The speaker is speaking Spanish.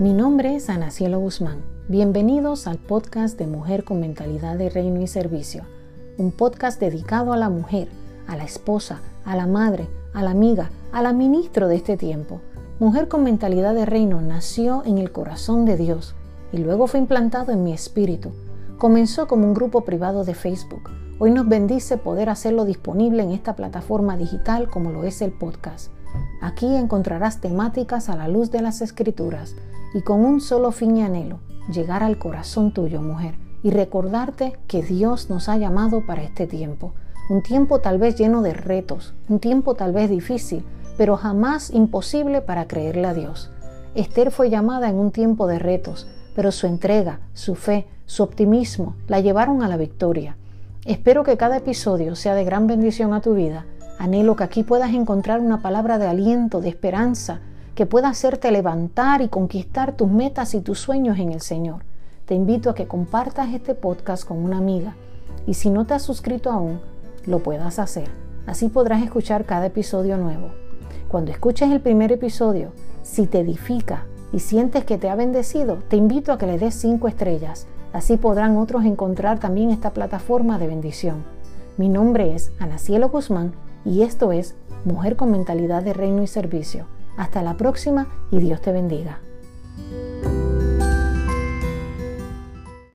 Mi nombre es Ana Cielo Guzmán. Bienvenidos al podcast de Mujer con Mentalidad de Reino y Servicio, un podcast dedicado a la mujer, a la esposa, a la madre, a la amiga, a la ministro de este tiempo. Mujer con Mentalidad de Reino nació en el corazón de Dios y luego fue implantado en mi espíritu. Comenzó como un grupo privado de Facebook. Hoy nos bendice poder hacerlo disponible en esta plataforma digital como lo es el podcast. Aquí encontrarás temáticas a la luz de las escrituras y con un solo fin y anhelo, llegar al corazón tuyo, mujer, y recordarte que Dios nos ha llamado para este tiempo. Un tiempo tal vez lleno de retos, un tiempo tal vez difícil, pero jamás imposible para creerle a Dios. Esther fue llamada en un tiempo de retos, pero su entrega, su fe, su optimismo la llevaron a la victoria. Espero que cada episodio sea de gran bendición a tu vida. Anhelo que aquí puedas encontrar una palabra de aliento, de esperanza, que pueda hacerte levantar y conquistar tus metas y tus sueños en el Señor. Te invito a que compartas este podcast con una amiga y si no te has suscrito aún, lo puedas hacer. Así podrás escuchar cada episodio nuevo. Cuando escuches el primer episodio, si te edifica y sientes que te ha bendecido, te invito a que le des cinco estrellas. Así podrán otros encontrar también esta plataforma de bendición. Mi nombre es Ana Cielo Guzmán y esto es Mujer con Mentalidad de Reino y Servicio. Hasta la próxima y Dios te bendiga.